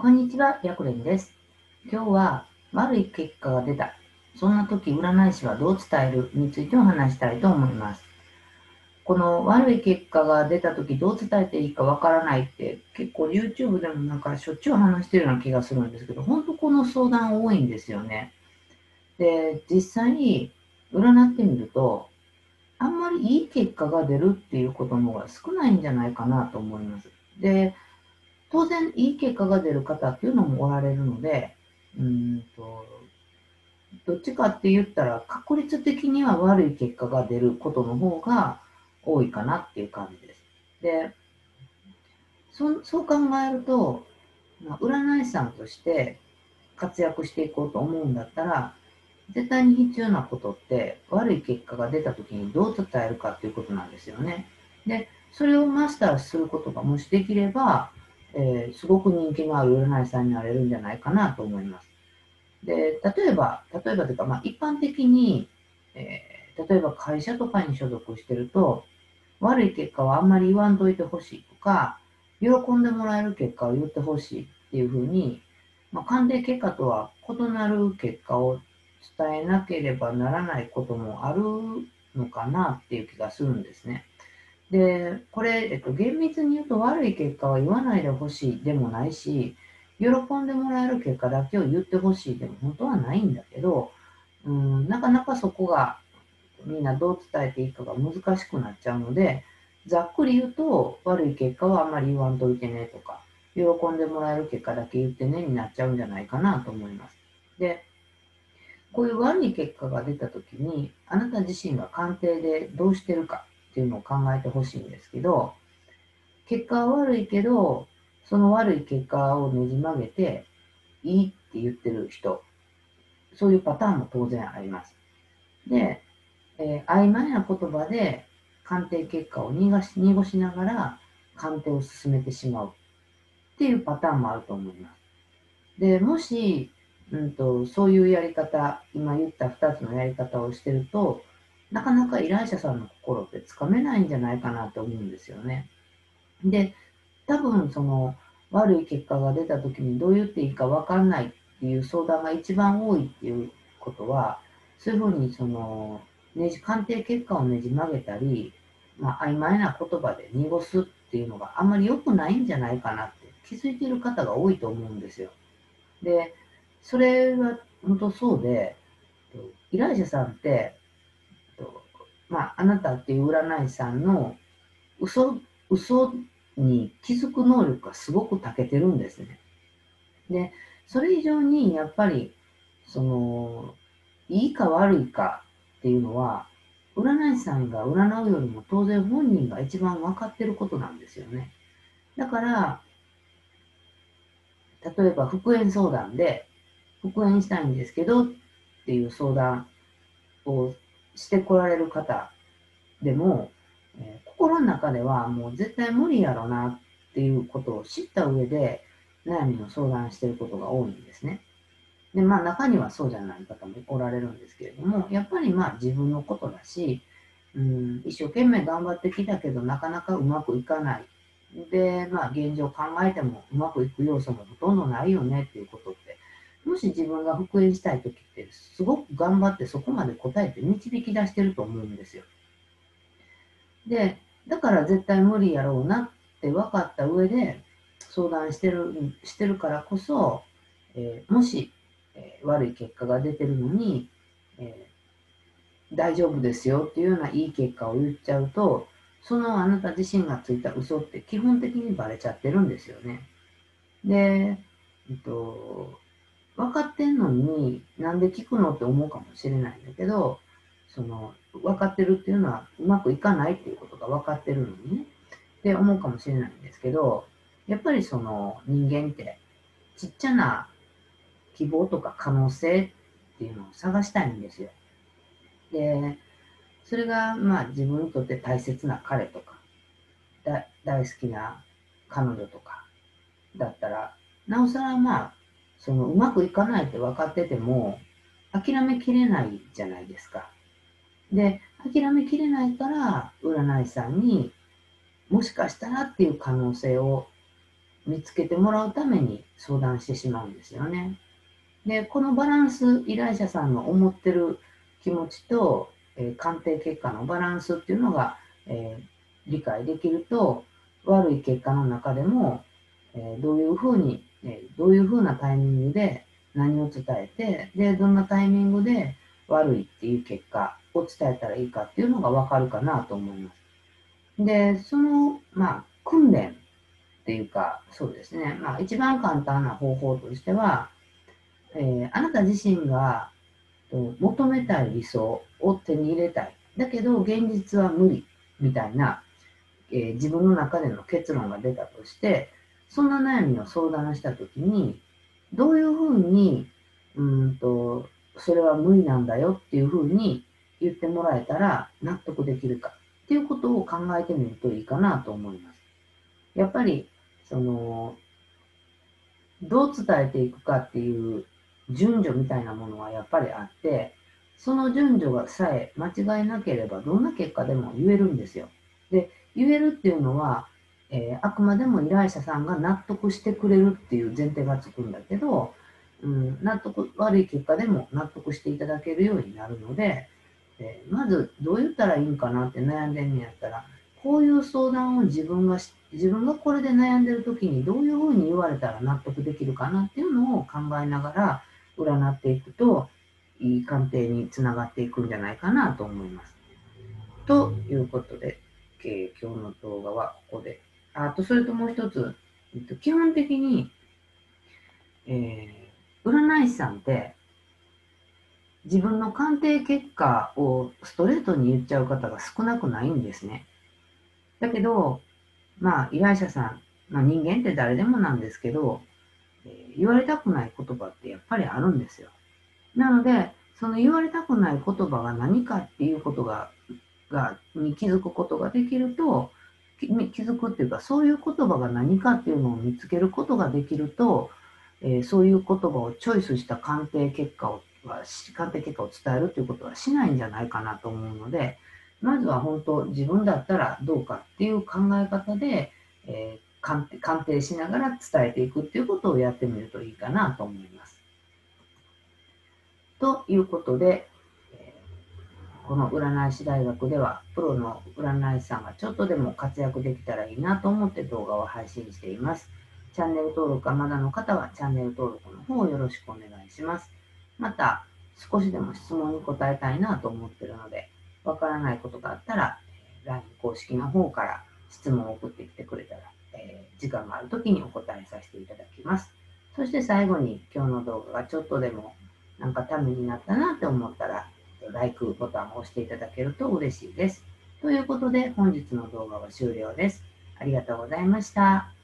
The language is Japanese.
こんにちは、やくれんです。今日は悪い結果が出た。そんな時、占い師はどう伝えるについてお話したいと思います。この悪い結果が出た時どう伝えていいかわからないって結構 YouTube でもなんかしょっちゅう話してるような気がするんですけど、本当この相談多いんですよね。で、実際占ってみると、あんまりいい結果が出るっていうことの方が少ないんじゃないかなと思います。で、当然いい結果が出る方っていうのもおられるので、うんと、どっちかって言ったら確率的には悪い結果が出ることの方が多いかなっていう感じです。で、そそう考えると、まあ、占い師さんとして活躍していこうと思うんだったら、絶対に必要なことって悪い結果が出た時にどう伝えるかっていうことなんですよね。で、それをマスターすることがもしできれば、えーすごく人気のある占い師さんになれるんじゃないかなと思います。で、例えば、例えばというか、まあ、一般的に、えー例えば会社とかに所属してると、悪い結果はあんまり言わんといてほしいとか、喜んでもらえる結果を言ってほしいっていうふうに、まあ、鑑定結果とは異なる結果を伝えなければならないこともあるのかなっていう気がするんですね。で、これ、えっと、厳密に言うと悪い結果は言わないでほしいでもないし、喜んでもらえる結果だけを言ってほしいでも本当はないんだけど、うん、なかなかそこがみんなどう伝えていいかが難しくなっちゃうので、ざっくり言うと悪い結果はあんまり言わんといてねとか、喜んでもらえる結果だけ言ってねになっちゃうんじゃないかなと思います。で、こういう悪い結果が出たときに、あなた自身が鑑定でどうしてるかっていうのを考えてほしいんですけど、結果は悪いけど、その悪い結果をねじ曲げて、いいって言ってる人、そういうパターンも当然あります。で、えー曖昧な言葉で鑑定結果を濁し濁しながら鑑定を進めてしまうっていうパターンもあると思います。で、もし、うんと、そういうやり方、今言った2つのやり方をしてると、なかなか依頼者さんの心ってつかめないんじゃないかなと思うんですよね。で、多分その悪い結果が出た時にどう言っていいか分かんないっていう相談が一番多いっていうことは、そういうふうにその、ねじ、鑑定結果をねじ曲げたり、まあ、曖昧な言葉で濁すっていうのがあんまり良くないんじゃないかなって気づいてる方が多いと思うんですよ。で、それは本当そうで、依頼者さんって、まあ、あなたっていう占い師さんの嘘、嘘に気づく能力がすごく長けてるんですね。で、それ以上にやっぱり、その、いいか悪いかっていうのは、占い師さんが占うよりも当然本人が一番分かってることなんですよね。だから、例えば復縁相談で、復縁したいんですけどっていう相談をしてこられる方でも、えー心の中ではもう絶対無理やろなっていうことを知った上で悩みの相談してることが多いんですね。で、まあ中にはそうじゃない方もおられるんですけれども、やっぱりまあ自分のことだし、うん、一生懸命頑張ってきたけどなかなかうまくいかない。で、まあ現状考えてもうまくいく要素もほとんどないよねっていうことって、もし自分が復縁したい時ってすごく頑張ってそこまで答えて導き出してると思うんですよ。で、だから絶対無理やろうなって分かった上で相談してる、してるからこそ、えーもし、えー悪い結果が出てるのに、えー大丈夫ですよっていうようないい結果を言っちゃうと、そのあなた自身がついた嘘って基本的にバレちゃってるんですよね。で、えっと、分かってんのになんで聞くのって思うかもしれないんだけど、その、分かってるっていうのはうまくいかないっていうことが分かってるのにね、って思うかもしれないんですけど、やっぱりその人間ってちっちゃな希望とか可能性っていうのを探したいんですよ。で、それがまあ自分にとって大切な彼とか、だ大好きな彼女とかだったら、なおさらまあ、そのうまくいかないって分かってても、諦めきれないじゃないですか。で、諦めきれないから、占い師さんにもしかしたらっていう可能性を見つけてもらうために相談してしまうんですよね。で、このバランス、依頼者さんの思ってる気持ちと、えー、鑑定結果のバランスっていうのが、えー、理解できると、悪い結果の中でも、えー、どういうふうに、えどういうふうなタイミングで何を伝えて、で、どんなタイミングで悪いっていう結果を伝えたらいいかっていうのがわかるかなと思います。で、その、まあ、訓練っていうか、そうですね。まあ、一番簡単な方法としては、えー、あなた自身が求めたい理想を手に入れたい。だけど、現実は無理みたいな、えー、自分の中での結論が出たとして、そんな悩みを相談したときに、どういうふうに、うんと、それは無理なんだよっていうふうに言ってもらえたら納得できるかっていうことを考えてみるといいかなと思います。やっぱり、その、どう伝えていくかっていう順序みたいなものはやっぱりあって、その順序がさえ間違いなければどんな結果でも言えるんですよ。で、言えるっていうのは、えー、あくまでも依頼者さんが納得してくれるっていう前提がつくんだけど、うん、納得、悪い結果でも納得していただけるようになるので、えー、まずどう言ったらいいんかなって悩んでんやったら、こういう相談を自分が自分がこれで悩んでる時にどういうふうに言われたら納得できるかなっていうのを考えながら占っていくと、いい鑑定につながっていくんじゃないかなと思います。ということで、えー、今日の動画はここで。あと、それともう一つ、えっと、基本的に、えー、占い師さんって自分の鑑定結果をストレートに言っちゃう方が少なくないんですね。だけど、まあ、依頼者さん、まあ、人間って誰でもなんですけど、えー、言われたくない言葉ってやっぱりあるんですよ。なので、その言われたくない言葉が何かっていうことが、が、に気づくことができると、気づくっていうか、そういう言葉が何かっていうのを見つけることができると、えー、そういう言葉をチョイスした鑑定結果をは、鑑定結果を伝えるということはしないんじゃないかなと思うので、まずは本当自分だったらどうかっていう考え方で、えー、鑑定鑑定しながら伝えていくっていうことをやってみるといいかなと思います。ということで、この占い師大学ではプロの占い師さんがちょっとでも活躍できたらいいなと思って動画を配信しています。チャンネル登録がまだの方はチャンネル登録の方をよろしくお願いします。また、少しでも質問に答えたいなと思ってるので、わからないことがあったら、LINE 公式の方から質問を送ってきてくれたら、えー、時間があるときにお答えさせていただきます。そして最後に今日の動画がちょっとでもなんかためになったなって思ったら、LIKE ボタンを押していただけると嬉しいです。ということで本日の動画は終了です。ありがとうございました。